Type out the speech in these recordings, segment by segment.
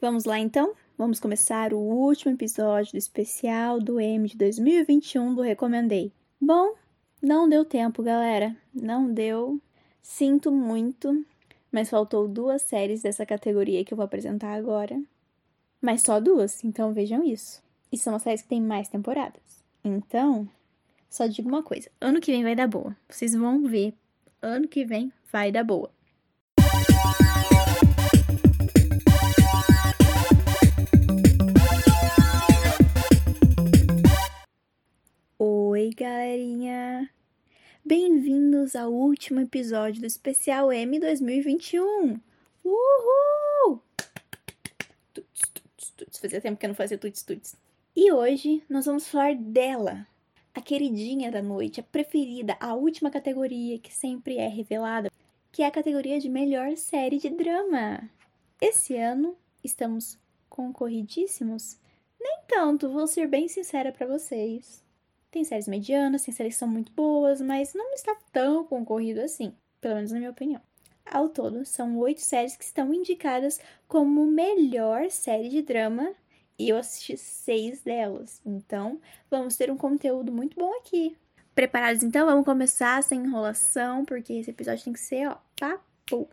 Vamos lá então? Vamos começar o último episódio do especial do M de 2021 do Recomendei. Bom, não deu tempo, galera. Não deu. Sinto muito, mas faltou duas séries dessa categoria que eu vou apresentar agora. Mas só duas, então vejam isso. E são as séries que têm mais temporadas. Então, só digo uma coisa: ano que vem vai dar boa. Vocês vão ver. Ano que vem vai dar boa. Oi, galerinha! Bem-vindos ao último episódio do Especial M 2021! Uhul! Tuts, tuts, tuts. Fazia tempo que eu não fazia tuts, tuts. E hoje nós vamos falar dela, a queridinha da noite, a preferida, a última categoria que sempre é revelada, que é a categoria de melhor série de drama. Esse ano estamos concorridíssimos? Nem tanto, vou ser bem sincera para vocês. Tem séries medianas, tem séries que são muito boas, mas não está tão concorrido assim, pelo menos na minha opinião. Ao todo, são oito séries que estão indicadas como melhor série de drama e eu assisti seis delas. Então, vamos ter um conteúdo muito bom aqui. Preparados então? Vamos começar sem enrolação, porque esse episódio tem que ser, ó, papo.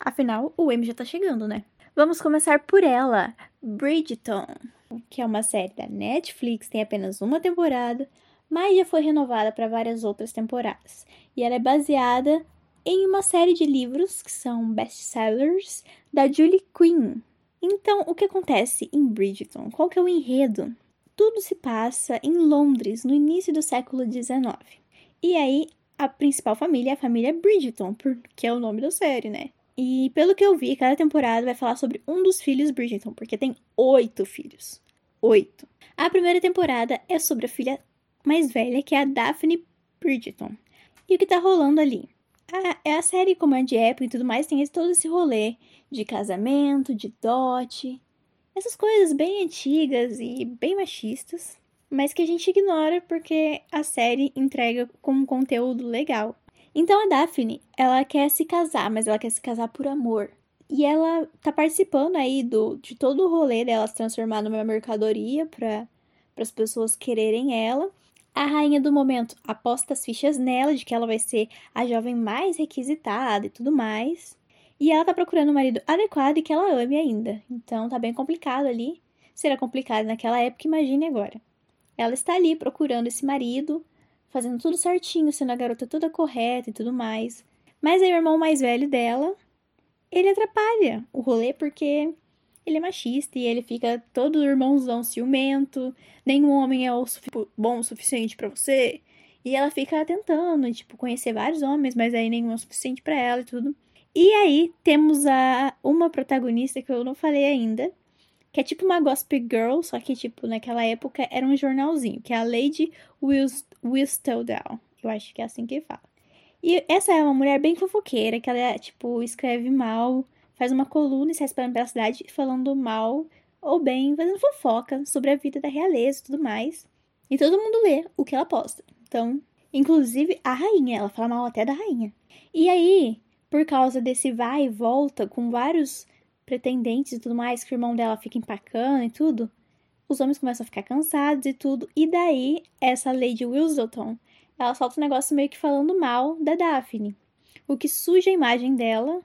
Afinal, o M já tá chegando, né? Vamos começar por ela, Bridgeton, que é uma série da Netflix, tem apenas uma temporada, mas já foi renovada para várias outras temporadas. E ela é baseada em uma série de livros que são best-sellers da Julie Quinn. Então, o que acontece em Bridgerton? Qual que é o enredo? Tudo se passa em Londres, no início do século XIX. E aí, a principal família é a família Bridgerton, porque é o nome da série, né? E pelo que eu vi, cada temporada vai falar sobre um dos filhos Bridgerton, porque tem oito filhos. Oito. A primeira temporada é sobre a filha mais velha, que é a Daphne Bridgerton. E o que tá rolando ali? A, é a série, como é de época e tudo mais, tem esse, todo esse rolê de casamento, de dote, essas coisas bem antigas e bem machistas, mas que a gente ignora porque a série entrega com um conteúdo legal. Então a Daphne, ela quer se casar, mas ela quer se casar por amor. E ela tá participando aí do, de todo o rolê dela se transformar numa mercadoria para as pessoas quererem ela. A rainha do momento aposta as fichas nela de que ela vai ser a jovem mais requisitada e tudo mais. E ela tá procurando um marido adequado e que ela ame ainda. Então tá bem complicado ali. Será complicado naquela época, imagine agora. Ela está ali procurando esse marido, fazendo tudo certinho, sendo a garota toda correta e tudo mais. Mas aí o irmão mais velho dela, ele atrapalha o rolê porque ele é machista e ele fica todo irmãozão ciumento, nenhum homem é o bom o suficiente para você. E ela fica tentando, tipo, conhecer vários homens, mas aí nenhum é o suficiente para ela e tudo. E aí temos a uma protagonista que eu não falei ainda, que é tipo uma gospel girl, só que tipo naquela época era um jornalzinho, que é a Lady Whistledown. Eu acho que é assim que fala. E essa é uma mulher bem fofoqueira, que ela tipo escreve mal, faz uma coluna e sai espalhando pela cidade falando mal ou bem, fazendo fofoca sobre a vida da realeza e tudo mais. E todo mundo lê o que ela posta. Então, inclusive a rainha, ela fala mal até da rainha. E aí, por causa desse vai e volta com vários pretendentes e tudo mais, que o irmão dela fica empacando e tudo, os homens começam a ficar cansados e tudo. E daí, essa Lady Wilsdelton, ela solta um negócio meio que falando mal da Daphne. O que suja a imagem dela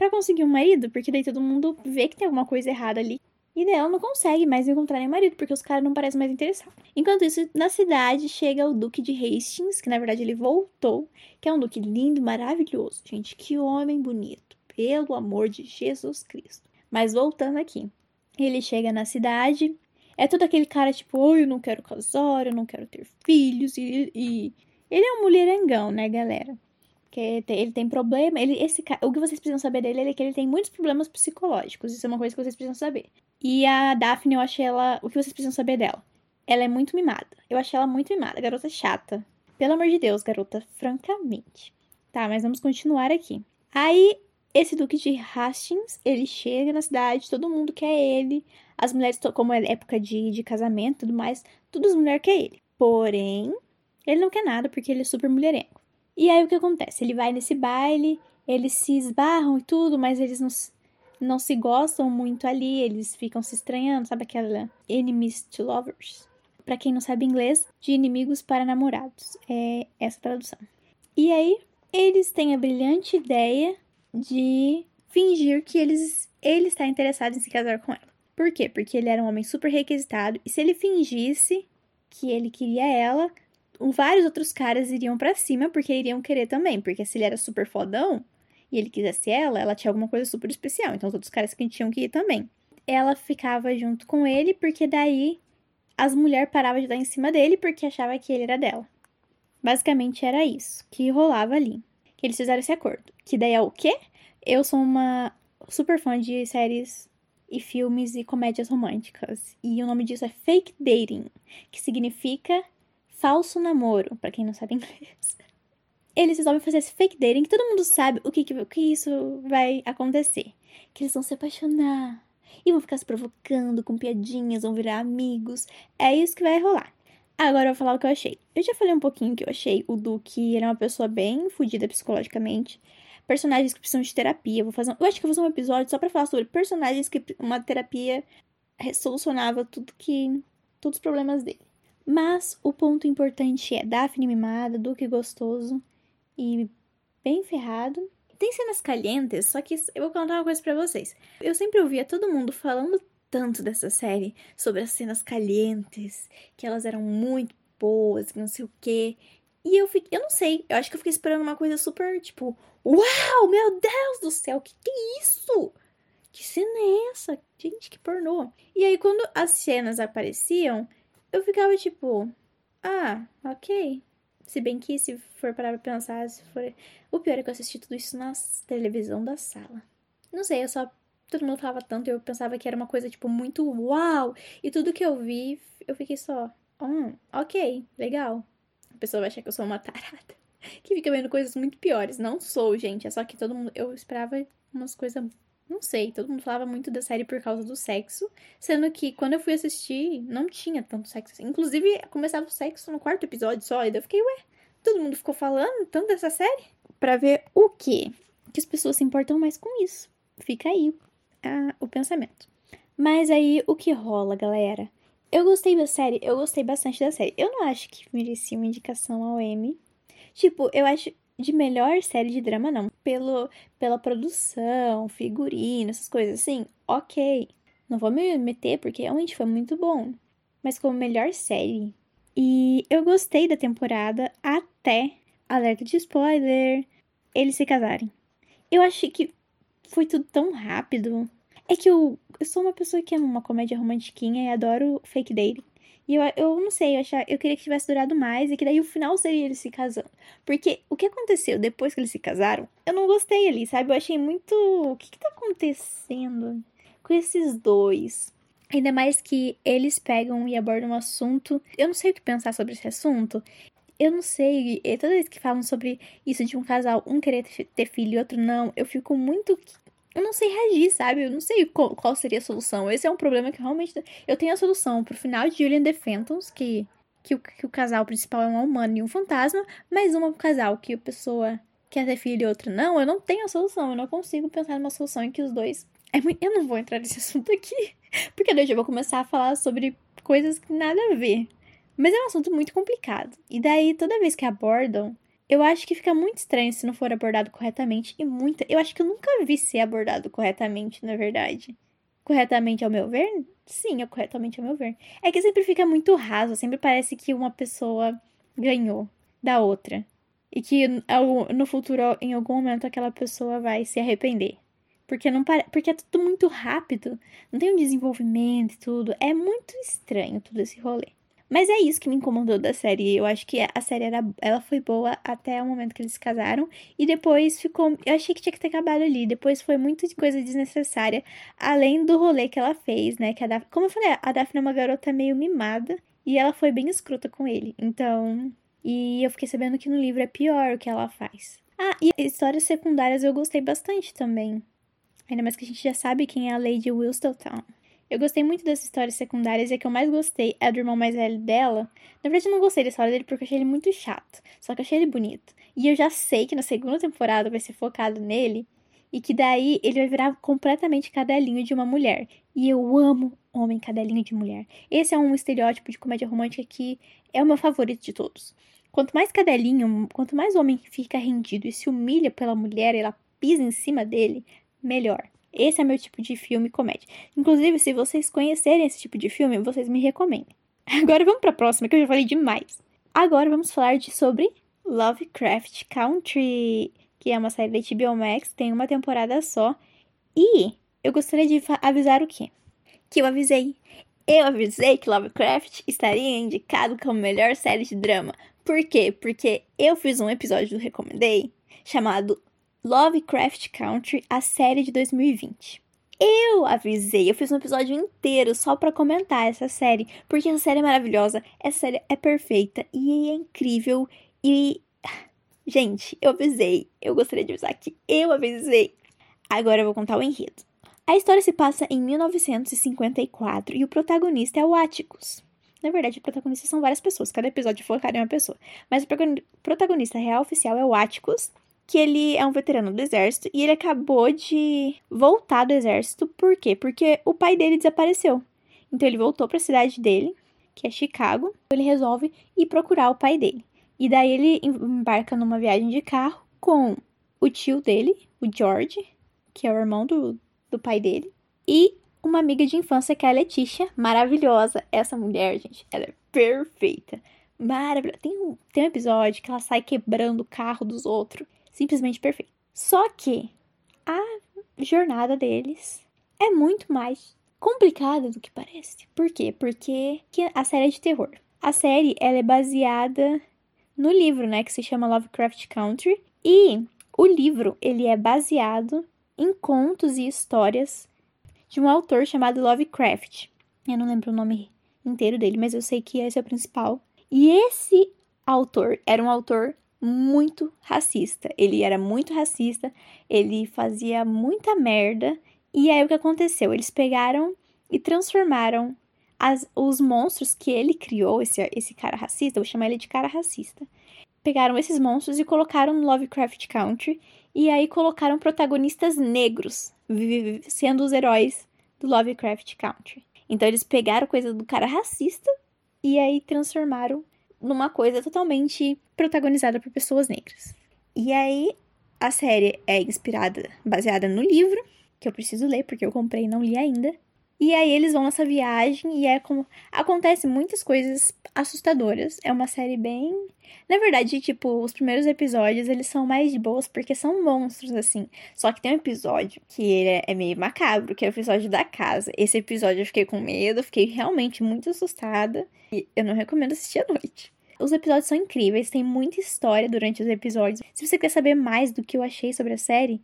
para conseguir um marido, porque daí todo mundo vê que tem alguma coisa errada ali. E daí ela não consegue mais encontrar nem marido, porque os caras não parecem mais interessados. Enquanto isso, na cidade chega o Duque de Hastings, que na verdade ele voltou, que é um duque lindo, maravilhoso. Gente, que homem bonito. Pelo amor de Jesus Cristo. Mas voltando aqui. Ele chega na cidade, é todo aquele cara tipo, oh, eu não quero casar, eu não quero ter filhos, e, e... ele é um mulherengão, né, galera? Que ele tem problema, ele esse o que vocês precisam saber dele é que ele tem muitos problemas psicológicos, isso é uma coisa que vocês precisam saber. E a Daphne, eu achei ela, o que vocês precisam saber dela? Ela é muito mimada. Eu achei ela muito mimada, garota chata. Pelo amor de Deus, garota, francamente. Tá, mas vamos continuar aqui. Aí esse duque de Hastings, ele chega na cidade, todo mundo quer ele. As mulheres, como é época de, de casamento e tudo mais, todas as mulheres querem ele. Porém, ele não quer nada porque ele é super mulherengo. E aí o que acontece? Ele vai nesse baile, eles se esbarram e tudo, mas eles não. não se gostam muito ali, eles ficam se estranhando, sabe aquela enemies to lovers? Para quem não sabe inglês, de inimigos para namorados. É essa tradução. E aí, eles têm a brilhante ideia de fingir que eles, ele está interessado em se casar com ela. Por quê? Porque ele era um homem super requisitado e se ele fingisse que ele queria ela, vários outros caras iriam para cima porque iriam querer também, porque se ele era super fodão e ele quisesse ela, ela tinha alguma coisa super especial, então os outros caras que tinham que ir também. Ela ficava junto com ele porque daí as mulheres paravam de dar em cima dele porque achava que ele era dela. Basicamente era isso que rolava ali. Que eles fizeram esse acordo. Que daí é o quê? Eu sou uma super fã de séries e filmes e comédias românticas. E o nome disso é fake dating, que significa falso namoro, para quem não sabe inglês. Eles resolvem fazer esse fake dating que todo mundo sabe o que, que, que isso vai acontecer. Que eles vão se apaixonar e vão ficar se provocando com piadinhas, vão virar amigos. É isso que vai rolar. Agora eu vou falar o que eu achei. Eu já falei um pouquinho que eu achei o Duque, ele é uma pessoa bem fodida psicologicamente. Personagens que precisam de terapia. Vou fazer, eu acho que vou fazer um episódio só para falar sobre personagens que uma terapia solucionava tudo que todos os problemas dele. Mas o ponto importante é Daphne mimada, Duque gostoso e bem ferrado. Tem cenas calientes, só que eu vou contar uma coisa para vocês. Eu sempre ouvia todo mundo falando tanto dessa série sobre as cenas calientes, que elas eram muito boas, que não sei o quê. E eu fiquei, eu não sei, eu acho que eu fiquei esperando uma coisa super, tipo, uau, meu Deus do céu, que que é isso? Que cena é essa? Gente, que pornô. E aí, quando as cenas apareciam, eu ficava tipo, ah, ok. Se bem que, se for parar pra pensar, se for... o pior é que eu assisti tudo isso na televisão da sala. Não sei, eu só todo mundo falava tanto e eu pensava que era uma coisa, tipo, muito uau. E tudo que eu vi, eu fiquei só, hum, ok, legal. A pessoa vai achar que eu sou uma tarada. Que fica vendo coisas muito piores. Não sou, gente. É só que todo mundo. Eu esperava umas coisas. Não sei. Todo mundo falava muito da série por causa do sexo. Sendo que quando eu fui assistir, não tinha tanto sexo. Inclusive, começava o sexo no quarto episódio só. E daí eu fiquei, ué, todo mundo ficou falando tanto dessa série? Pra ver o quê? Que as pessoas se importam mais com isso. Fica aí o pensamento. Mas aí, o que rola, galera? Eu gostei da série, eu gostei bastante da série. Eu não acho que merecia uma indicação ao Emmy. Tipo, eu acho de melhor série de drama, não. Pelo, pela produção, figurino, essas coisas assim, ok. Não vou me meter porque realmente foi muito bom. Mas como melhor série. E eu gostei da temporada até, alerta de spoiler, eles se casarem. Eu achei que foi tudo tão rápido. É que eu, eu sou uma pessoa que ama uma comédia romantiquinha e adoro fake dating. E eu, eu não sei, eu, achar, eu queria que tivesse durado mais e que daí o final seria eles se casando. Porque o que aconteceu depois que eles se casaram, eu não gostei ali, sabe? Eu achei muito. O que, que tá acontecendo com esses dois? Ainda mais que eles pegam e abordam um assunto. Eu não sei o que pensar sobre esse assunto. Eu não sei. Toda vez que falam sobre isso de um casal, um querer ter filho e outro não, eu fico muito eu não sei reagir, sabe? Eu não sei qual, seria a solução. Esse é um problema que realmente. Eu tenho a solução pro final de Julian the Phantoms, que, que, o, que o casal principal é um humano e um fantasma, mas uma casal que a pessoa quer ter filho e outra não, eu não tenho a solução. Eu não consigo pensar numa solução em que os dois. É muito... Eu não vou entrar nesse assunto aqui, porque daí eu vou começar a falar sobre coisas que nada a ver. Mas é um assunto muito complicado. E daí, toda vez que abordam eu acho que fica muito estranho se não for abordado corretamente e muita. Eu acho que eu nunca vi ser abordado corretamente, na verdade. Corretamente ao meu ver? Sim, é corretamente ao meu ver. É que sempre fica muito raso, sempre parece que uma pessoa ganhou da outra. E que no futuro, em algum momento, aquela pessoa vai se arrepender. Porque não pare... porque é tudo muito rápido, não tem um desenvolvimento e tudo. É muito estranho todo esse rolê. Mas é isso que me incomodou da série. Eu acho que a série era, ela foi boa até o momento que eles se casaram. E depois ficou. Eu achei que tinha que ter acabado ali. Depois foi muita coisa desnecessária. Além do rolê que ela fez, né? Que a Daphne, como eu falei, a Daphne é uma garota meio mimada. E ela foi bem escrota com ele. Então. E eu fiquei sabendo que no livro é pior o que ela faz. Ah, e histórias secundárias eu gostei bastante também. Ainda mais que a gente já sabe quem é a Lady Whistledown. Eu gostei muito das histórias secundárias e a que eu mais gostei é a do irmão mais velho dela. Na verdade, eu não gostei da história dele porque eu achei ele muito chato. Só que eu achei ele bonito. E eu já sei que na segunda temporada vai ser focado nele. E que daí ele vai virar completamente cadelinho de uma mulher. E eu amo homem cadelinho de mulher. Esse é um estereótipo de comédia romântica que é o meu favorito de todos. Quanto mais cadelinho, quanto mais homem fica rendido e se humilha pela mulher, ela pisa em cima dele, melhor. Esse é meu tipo de filme comédia. Inclusive, se vocês conhecerem esse tipo de filme, vocês me recomendem. Agora vamos para a próxima, que eu já falei demais. Agora vamos falar de sobre Lovecraft Country, que é uma série da HBO Max, tem uma temporada só. E eu gostaria de avisar o quê? Que eu avisei. Eu avisei que Lovecraft estaria indicado como melhor série de drama. Por quê? Porque eu fiz um episódio do Recomendei chamado Lovecraft Country, a série de 2020. Eu avisei, eu fiz um episódio inteiro só para comentar essa série, porque essa série é maravilhosa, essa série é perfeita e é incrível e gente, eu avisei. Eu gostaria de avisar que eu avisei. Agora eu vou contar o enredo. A história se passa em 1954 e o protagonista é o Atticus. Na verdade, o protagonista são várias pessoas, cada episódio focar em uma pessoa. Mas o protagonista real oficial é o Atticus, que ele é um veterano do exército e ele acabou de voltar do exército. Por quê? Porque o pai dele desapareceu. Então ele voltou para a cidade dele, que é Chicago. Ele resolve ir procurar o pai dele. E daí ele embarca numa viagem de carro com o tio dele, o George, que é o irmão do, do pai dele, e uma amiga de infância que é a Letícia, maravilhosa. Essa mulher, gente, ela é perfeita. Maravilhosa. Tem um, tem um episódio que ela sai quebrando o carro dos outros simplesmente perfeito. Só que a jornada deles é muito mais complicada do que parece. Por quê? Porque a série é de terror. A série ela é baseada no livro, né, que se chama Lovecraft Country, e o livro ele é baseado em contos e histórias de um autor chamado Lovecraft. Eu não lembro o nome inteiro dele, mas eu sei que esse é o principal. E esse autor era um autor muito racista. Ele era muito racista, ele fazia muita merda. E aí o que aconteceu? Eles pegaram e transformaram as, os monstros que ele criou, esse, esse cara racista, vou chamar ele de cara racista. Pegaram esses monstros e colocaram no Lovecraft Country. E aí colocaram protagonistas negros, sendo os heróis do Lovecraft Country. Então eles pegaram coisa do cara racista e aí transformaram numa coisa totalmente protagonizada por pessoas negras. E aí, a série é inspirada, baseada no livro, que eu preciso ler porque eu comprei e não li ainda. E aí eles vão nessa viagem e é como acontece muitas coisas assustadoras. É uma série bem, na verdade, tipo, os primeiros episódios eles são mais de boas porque são monstros assim. Só que tem um episódio que ele é, meio macabro, que é o episódio da casa. Esse episódio eu fiquei com medo, fiquei realmente muito assustada e eu não recomendo assistir à noite. Os episódios são incríveis, tem muita história durante os episódios. Se você quer saber mais do que eu achei sobre a série,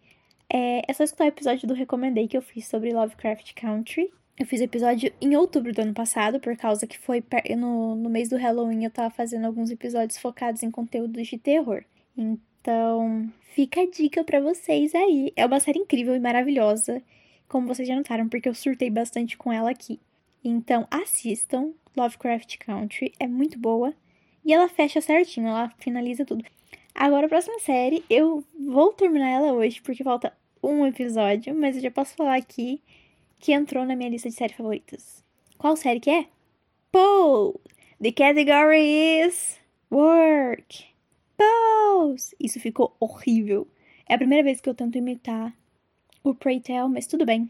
é, é só escutar o episódio do Recomendei que eu fiz sobre Lovecraft Country. Eu fiz episódio em outubro do ano passado, por causa que foi no, no mês do Halloween eu tava fazendo alguns episódios focados em conteúdos de terror. Então, fica a dica para vocês aí. É uma série incrível e maravilhosa, como vocês já notaram, porque eu surtei bastante com ela aqui. Então, assistam Lovecraft Country, é muito boa. E ela fecha certinho, ela finaliza tudo. Agora, a próxima série, eu vou terminar ela hoje, porque falta um episódio, mas eu já posso falar aqui que entrou na minha lista de séries favoritas. Qual série que é? Pose! The category is work. Pose! Isso ficou horrível. É a primeira vez que eu tento imitar o Pray Tell, mas tudo bem.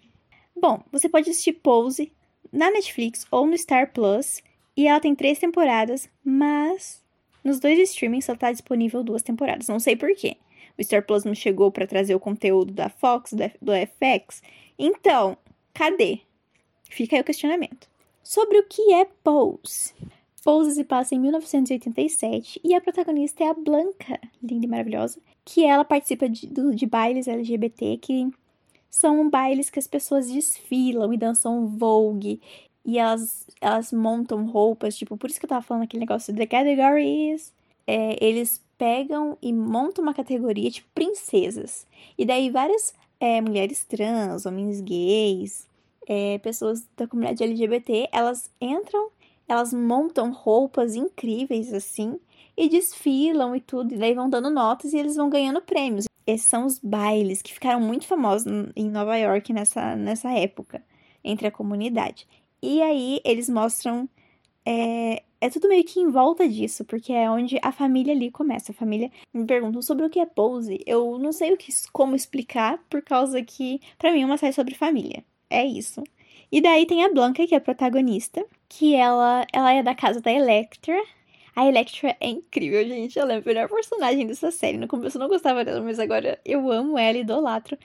Bom, você pode assistir Pose na Netflix ou no Star Plus. E ela tem três temporadas, mas nos dois streamings só tá disponível duas temporadas. Não sei porquê. O Star Plus não chegou para trazer o conteúdo da Fox, do FX. Então, Cadê? Fica aí o questionamento. Sobre o que é Pose. Pose se passa em 1987 e a protagonista é a Blanca, linda e maravilhosa, que ela participa de, de bailes LGBT, que são bailes que as pessoas desfilam e dançam vogue e elas, elas montam roupas, tipo, por isso que eu tava falando aquele negócio de categories. É, eles pegam e montam uma categoria, tipo, princesas. E daí várias é, mulheres trans, homens gays, é, pessoas da comunidade LGBT, elas entram, elas montam roupas incríveis assim e desfilam e tudo, e daí vão dando notas e eles vão ganhando prêmios. esses são os bailes que ficaram muito famosos em Nova York nessa, nessa época, entre a comunidade. E aí eles mostram. É, é tudo meio que em volta disso, porque é onde a família ali começa. A família me perguntam sobre o que é pose. Eu não sei o que, como explicar, por causa que, para mim, é uma série sobre família. É isso. E daí tem a Blanca, que é a protagonista, que ela, ela é da casa da Electra. A Electra é incrível, gente. Ela é a melhor personagem dessa série. No começo eu não gostava dela, mas agora eu amo ela, idolatro.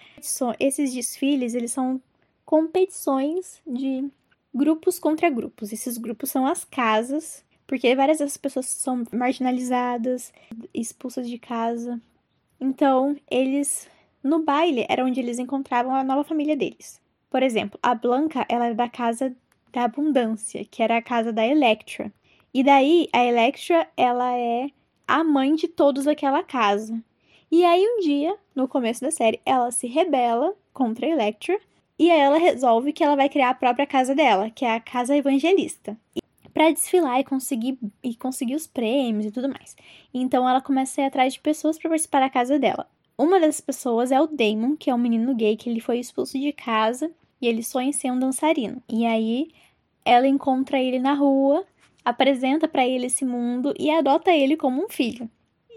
Esses desfiles, eles são competições de grupos contra grupos. Esses grupos são as casas, porque várias dessas pessoas são marginalizadas, expulsas de casa. Então, eles no baile era onde eles encontravam a nova família deles. Por exemplo, a Blanca, ela era da casa da abundância, que era a casa da Electra. E daí a Electra, ela é a mãe de todos daquela casa. E aí um dia, no começo da série, ela se rebela contra a Electra e aí ela resolve que ela vai criar a própria casa dela, que é a casa evangelista. Para desfilar e conseguir e conseguir os prêmios e tudo mais. Então ela começa a ir atrás de pessoas para participar da casa dela. Uma dessas pessoas é o Damon, que é um menino gay que ele foi expulso de casa e ele sonha em ser um dançarino. E aí ela encontra ele na rua, apresenta para ele esse mundo e adota ele como um filho.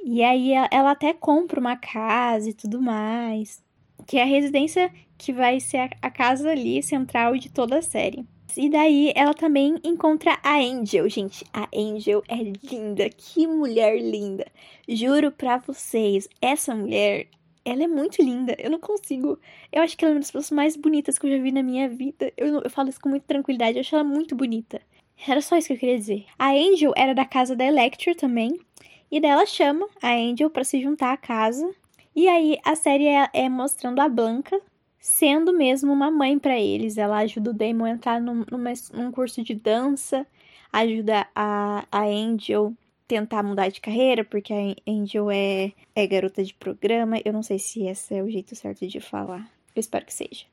E aí ela até compra uma casa e tudo mais, que é a residência que vai ser a casa ali central de toda a série. E daí ela também encontra a Angel, gente. A Angel é linda, que mulher linda. Juro pra vocês, essa mulher ela é muito linda. Eu não consigo. Eu acho que ela é uma das pessoas mais bonitas que eu já vi na minha vida. Eu, eu falo isso com muita tranquilidade. Eu acho ela muito bonita. Era só isso que eu queria dizer. A Angel era da casa da Electra também. E daí ela chama a Angel para se juntar à casa. E aí a série é, é mostrando a Blanca sendo mesmo uma mãe para eles. Ela ajuda o Damon a entrar num, numa, num curso de dança, ajuda a, a Angel tentar mudar de carreira, porque a Angel é, é garota de programa. Eu não sei se esse é o jeito certo de falar. Eu espero que seja.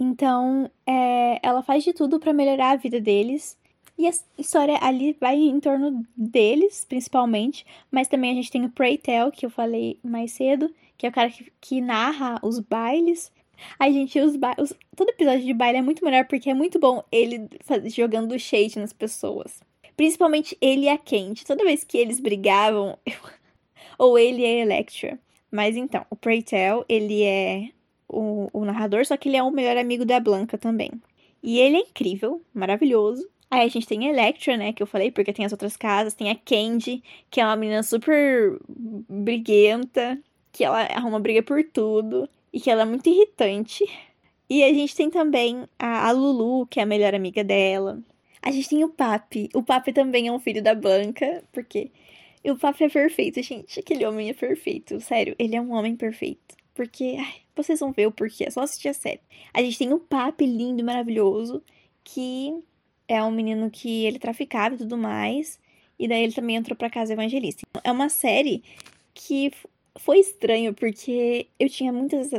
Então, é, ela faz de tudo para melhorar a vida deles. E a história ali vai em torno deles, principalmente. Mas também a gente tem o Pray Tell, que eu falei mais cedo, que é o cara que, que narra os bailes. Ai, gente, os, bailes. Todo episódio de baile é muito melhor porque é muito bom ele jogando shade nas pessoas. Principalmente ele e a Kent. Toda vez que eles brigavam, eu... ou ele e a Electra. Mas então, o Preytel, ele é o, o narrador, só que ele é o melhor amigo da Blanca também. E ele é incrível, maravilhoso. Aí a gente tem a Electra, né, que eu falei, porque tem as outras casas. Tem a Candy, que é uma menina super briguenta, que ela arruma briga por tudo. E que ela é muito irritante. E a gente tem também a, a Lulu, que é a melhor amiga dela. A gente tem o Papi. O Papi também é um filho da Blanca, porque o Papi é perfeito, gente. Aquele homem é perfeito. Sério, ele é um homem perfeito. Porque, ai, vocês vão ver o porquê, é só assistir a série. A gente tem o Papi lindo maravilhoso, que é um menino que ele traficava e tudo mais. E daí ele também entrou pra casa evangelista. É uma série que foi estranho, porque eu tinha muitas.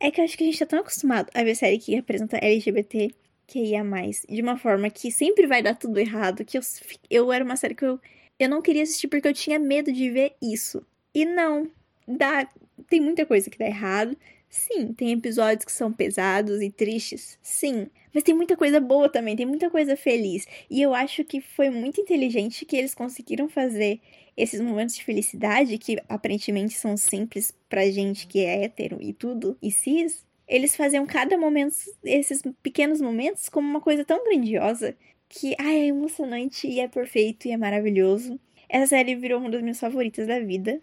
É que eu acho que a gente tá tão acostumado a ver série que representa LGBT que ia mais de uma forma que sempre vai dar tudo errado, que eu, eu era uma série que eu, eu não queria assistir porque eu tinha medo de ver isso. E não, dá, tem muita coisa que dá errado. Sim, tem episódios que são pesados e tristes, sim, mas tem muita coisa boa também, tem muita coisa feliz. E eu acho que foi muito inteligente que eles conseguiram fazer esses momentos de felicidade que aparentemente são simples pra gente que é hétero e tudo, e cis, eles faziam cada momento, esses pequenos momentos, como uma coisa tão grandiosa que ai, é emocionante e é perfeito e é maravilhoso. Essa série virou uma das minhas favoritas da vida.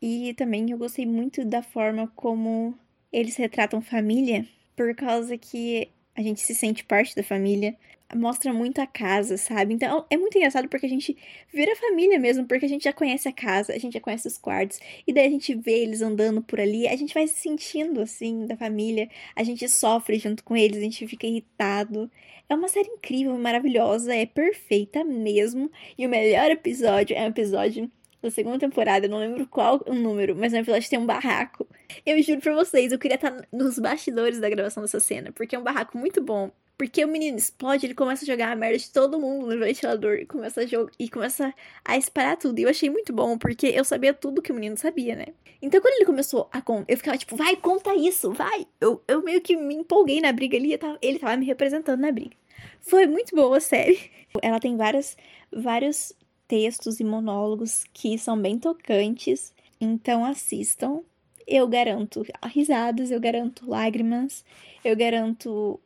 E também eu gostei muito da forma como eles retratam família, por causa que a gente se sente parte da família mostra muito a casa, sabe? Então é muito engraçado porque a gente vira família mesmo, porque a gente já conhece a casa, a gente já conhece os quartos, e daí a gente vê eles andando por ali, a gente vai se sentindo assim da família, a gente sofre junto com eles, a gente fica irritado. É uma série incrível, maravilhosa, é perfeita mesmo. E o melhor episódio é um episódio da segunda temporada, não lembro qual o número, mas no episódio tem um barraco. Eu juro pra vocês, eu queria estar nos bastidores da gravação dessa cena, porque é um barraco muito bom Porque o menino explode, ele começa a jogar a merda de todo mundo no ventilador e começa a jogar e começa a espalhar tudo. E eu achei muito bom, porque eu sabia tudo que o menino sabia, né? Então quando ele começou a contar, eu ficava tipo, vai, conta isso, vai. Eu, eu meio que me empolguei na briga ali, ele tava me representando na briga. Foi muito boa a série. Ela tem várias, vários textos e monólogos que são bem tocantes, então assistam. Eu garanto risadas, eu garanto lágrimas, eu garanto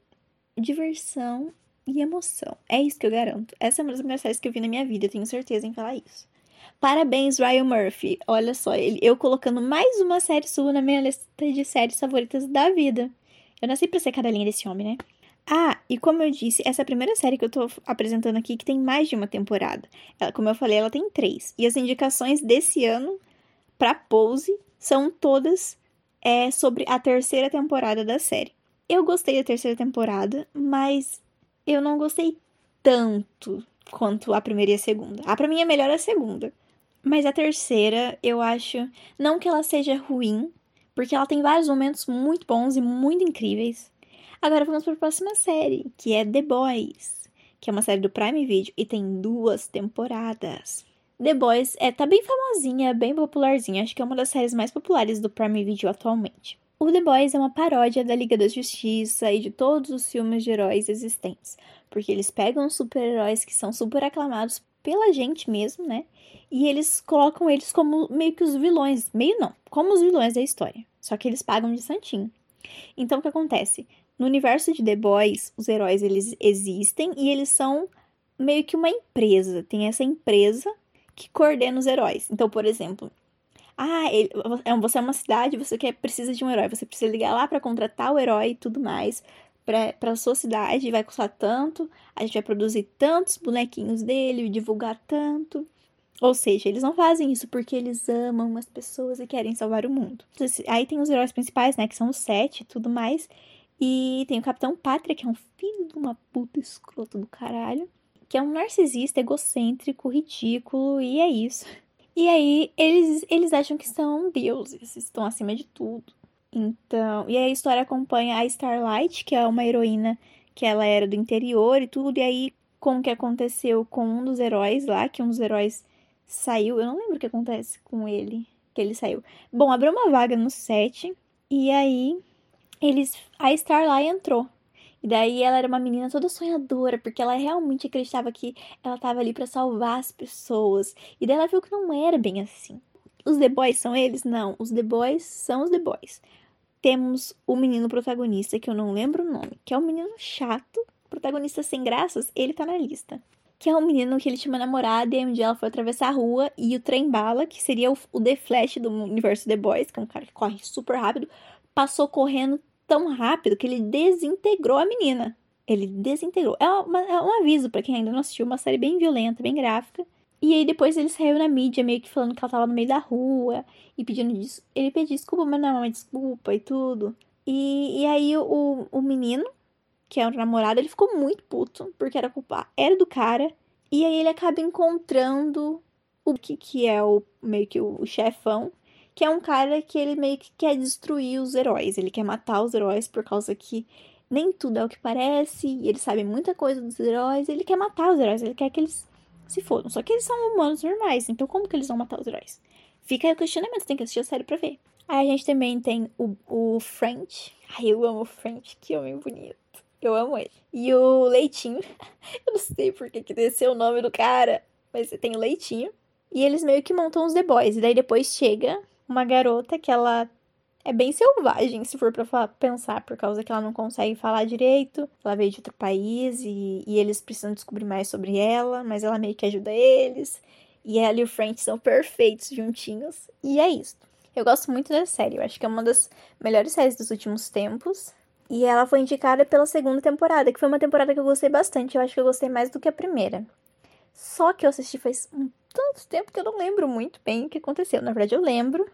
diversão e emoção. É isso que eu garanto. Essa é uma das melhores séries que eu vi na minha vida, eu tenho certeza em falar isso. Parabéns, Ryan Murphy. Olha só, eu colocando mais uma série sua na minha lista de séries favoritas da vida. Eu nasci pra ser cadelinha desse homem, né? Ah, e como eu disse, essa primeira série que eu tô apresentando aqui que tem mais de uma temporada. Ela, como eu falei, ela tem três. E as indicações desse ano pra Pose são todas é, sobre a terceira temporada da série. Eu gostei da terceira temporada, mas eu não gostei tanto quanto a primeira e a segunda. A pra mim é melhor a segunda. Mas a terceira, eu acho. Não que ela seja ruim, porque ela tem vários momentos muito bons e muito incríveis. Agora vamos para a próxima série, que é The Boys, que é uma série do Prime Video e tem duas temporadas. The Boys é, tá bem famosinha, bem popularzinha, acho que é uma das séries mais populares do Prime Video atualmente. O The Boys é uma paródia da Liga da Justiça e de todos os filmes de heróis existentes, porque eles pegam super-heróis que são super aclamados pela gente mesmo, né? E eles colocam eles como meio que os vilões, meio não, como os vilões da história. Só que eles pagam de santinho. Então o que acontece? No universo de The Boys, os heróis eles existem e eles são meio que uma empresa. Tem essa empresa que coordena os heróis. Então, por exemplo, ah, ele, é você é uma cidade, você quer precisa de um herói, você precisa ligar lá para contratar o herói e tudo mais para sua cidade, vai custar tanto, a gente vai produzir tantos bonequinhos dele, divulgar tanto. Ou seja, eles não fazem isso porque eles amam as pessoas e querem salvar o mundo. Aí tem os heróis principais, né, que são os sete e tudo mais. E tem o Capitão Pátria, que é um filho de uma puta escroto do caralho. Que é um narcisista, egocêntrico, ridículo, e é isso. E aí, eles, eles acham que são deuses, estão acima de tudo. Então, e aí a história acompanha a Starlight, que é uma heroína que ela era do interior e tudo, e aí como que aconteceu com um dos heróis lá, que um dos heróis saiu, eu não lembro o que acontece com ele, que ele saiu. Bom, abriu uma vaga no set, e aí eles a Starlight entrou. E daí ela era uma menina toda sonhadora, porque ela realmente acreditava que ela estava ali para salvar as pessoas. E daí ela viu que não era bem assim. Os The Boys são eles? Não, os The Boys são os The Boys. Temos o menino protagonista, que eu não lembro o nome, que é um menino chato, protagonista sem graças, ele tá na lista. Que é um menino que ele tinha uma namorada e um dia ela foi atravessar a rua e o trem bala, que seria o, o The Flash do universo The Boys, que é um cara que corre super rápido, passou correndo tão rápido que ele desintegrou a menina. Ele desintegrou. É, uma, é um aviso para quem ainda não assistiu, uma série bem violenta, bem gráfica. E aí depois ele saiu na mídia, meio que falando que ela tava no meio da rua e pedindo des... Ele pediu desculpa, mas não é uma desculpa e tudo. E, e aí o, o menino, que é o namorado, ele ficou muito puto, porque era culpa era do cara. E aí ele acaba encontrando o que, que é o meio que o chefão que é um cara que ele meio que quer destruir os heróis, ele quer matar os heróis por causa que nem tudo é o que parece, e ele sabe muita coisa dos heróis, ele quer matar os heróis, ele quer que eles se fodam. Só que eles são humanos normais, então como que eles vão matar os heróis? Fica aí o questionamento, tem que assistir a série pra ver. Aí a gente também tem o, o French. Ai, eu amo o French, que homem bonito. Eu amo ele. E o Leitinho. eu não sei por que, que desceu o nome do cara, mas tem o Leitinho. E eles meio que montam os The Boys. E daí depois chega uma garota que ela é bem selvagem, se for pra pensar, por causa que ela não consegue falar direito. Ela veio de outro país e, e eles precisam descobrir mais sobre ela, mas ela meio que ajuda eles. E ela e o French são perfeitos juntinhos. E é isso. Eu gosto muito da série, eu acho que é uma das melhores séries dos últimos tempos. E ela foi indicada pela segunda temporada, que foi uma temporada que eu gostei bastante. Eu acho que eu gostei mais do que a primeira. Só que eu assisti faz um tanto tempo que eu não lembro muito bem o que aconteceu. Na verdade, eu lembro,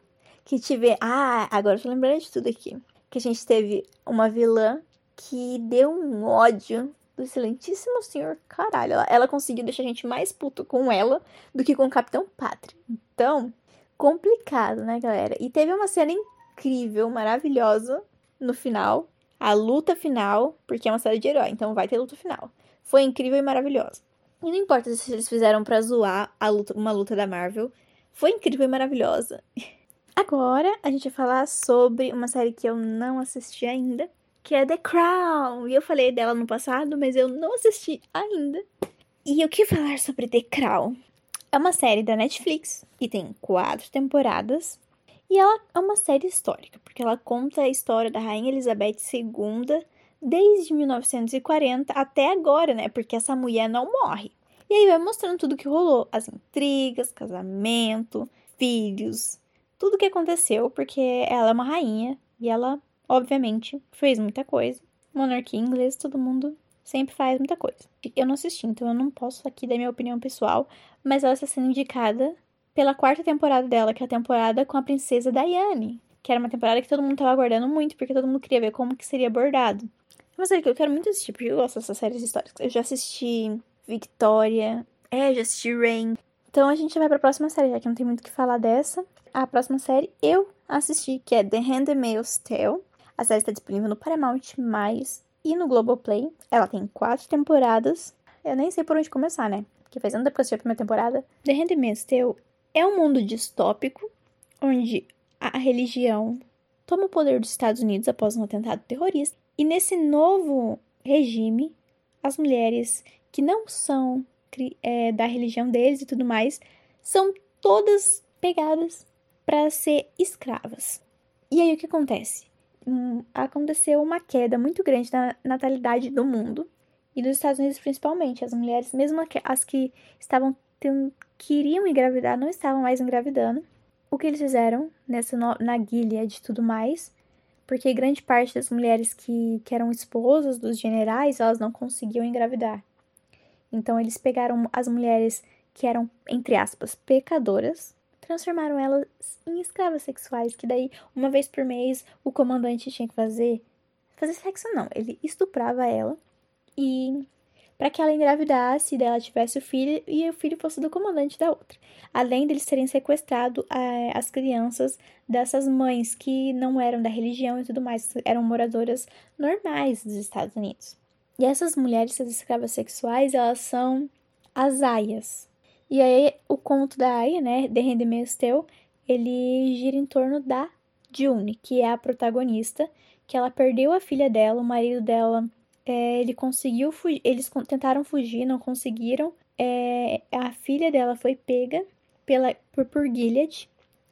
que tive. Ah, agora eu tô lembrando de tudo aqui. Que a gente teve uma vilã que deu um ódio do excelentíssimo senhor caralho. Ela, ela conseguiu deixar a gente mais puto com ela do que com o Capitão Pátria. Então, complicado, né, galera? E teve uma cena incrível, maravilhosa no final. A luta final, porque é uma série de herói, então vai ter luta final. Foi incrível e maravilhosa. E não importa se eles fizeram pra zoar a luta, uma luta da Marvel. Foi incrível e maravilhosa. Agora a gente vai falar sobre uma série que eu não assisti ainda, que é The Crown. E eu falei dela no passado, mas eu não assisti ainda. E o que falar sobre The Crown? É uma série da Netflix e tem quatro temporadas. E ela é uma série histórica, porque ela conta a história da Rainha Elizabeth II desde 1940 até agora, né? Porque essa mulher não morre. E aí vai mostrando tudo que rolou: as intrigas, casamento, filhos, tudo que aconteceu, porque ela é uma rainha e ela, obviamente, fez muita coisa. Monarquia inglesa, todo mundo sempre faz muita coisa. Eu não assisti, então eu não posso aqui dar minha opinião pessoal, mas ela está sendo indicada pela quarta temporada dela, que é a temporada com a princesa Diane, que era uma temporada que todo mundo estava aguardando muito, porque todo mundo queria ver como que seria abordado. É uma série que eu quero muito assistir, porque eu gosto dessas séries históricas. Eu já assisti Victoria, é, já assisti Rain. Então a gente vai para a próxima série, já que não tem muito o que falar dessa a próxima série eu assisti, que é The Handmaid's Tale. A série está disponível no Paramount+, e no Globoplay. Ela tem quatro temporadas. Eu nem sei por onde começar, né? Porque faz tempo que eu a primeira temporada. The Handmaid's Tale é um mundo distópico, onde a religião toma o poder dos Estados Unidos após um atentado terrorista. E nesse novo regime, as mulheres que não são é, da religião deles e tudo mais, são todas pegadas para ser escravas. E aí o que acontece? Hum, aconteceu uma queda muito grande na natalidade do mundo e dos Estados Unidos principalmente. As mulheres, mesmo as que estavam tendo, queriam engravidar, não estavam mais engravidando. O que eles fizeram nessa no, na guilha de tudo mais, porque grande parte das mulheres que, que eram esposas dos generais, elas não conseguiam engravidar. Então eles pegaram as mulheres que eram, entre aspas, pecadoras, transformaram elas em escravas sexuais, que daí, uma vez por mês, o comandante tinha que fazer. Fazer sexo não, ele estuprava ela e para que ela engravidasse e dela tivesse o filho e o filho fosse do comandante da outra. Além deles terem sequestrado é, as crianças dessas mães que não eram da religião e tudo mais, eram moradoras normais dos Estados Unidos. E essas mulheres, essas escravas sexuais, elas são as aias. E aí o conto da Aya, né, The Handmaid's Tale, ele gira em torno da June, que é a protagonista, que ela perdeu a filha dela, o marido dela, é, ele conseguiu fugir, eles tentaram fugir, não conseguiram. É, a filha dela foi pega pela, por, por Gilead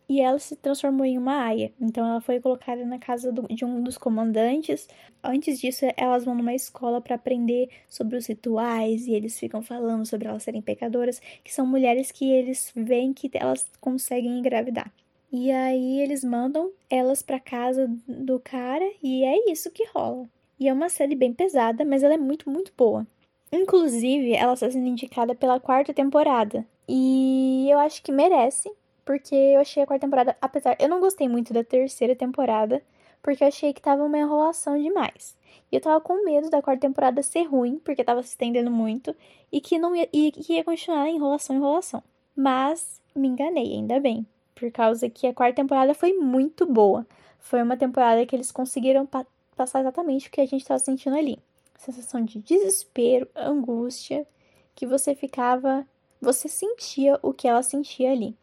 e ela se transformou em uma aia. Então ela foi colocada na casa do, de um dos comandantes. Antes disso, elas vão numa escola para aprender sobre os rituais e eles ficam falando sobre elas serem pecadoras, que são mulheres que eles veem que elas conseguem engravidar. E aí eles mandam elas para casa do cara e é isso que rola. E é uma série bem pesada, mas ela é muito, muito boa. Inclusive, ela está sendo indicada pela quarta temporada. E eu acho que merece, porque eu achei a quarta temporada, apesar, eu não gostei muito da terceira temporada, porque eu achei que tava uma enrolação demais. E eu tava com medo da quarta temporada ser ruim, porque tava se estendendo muito, e que não ia, e que ia continuar enrolação, enrolação. Mas me enganei, ainda bem, por causa que a quarta temporada foi muito boa. Foi uma temporada que eles conseguiram pa passar exatamente o que a gente tava sentindo ali. Sensação de desespero, angústia, que você ficava, você sentia o que ela sentia ali.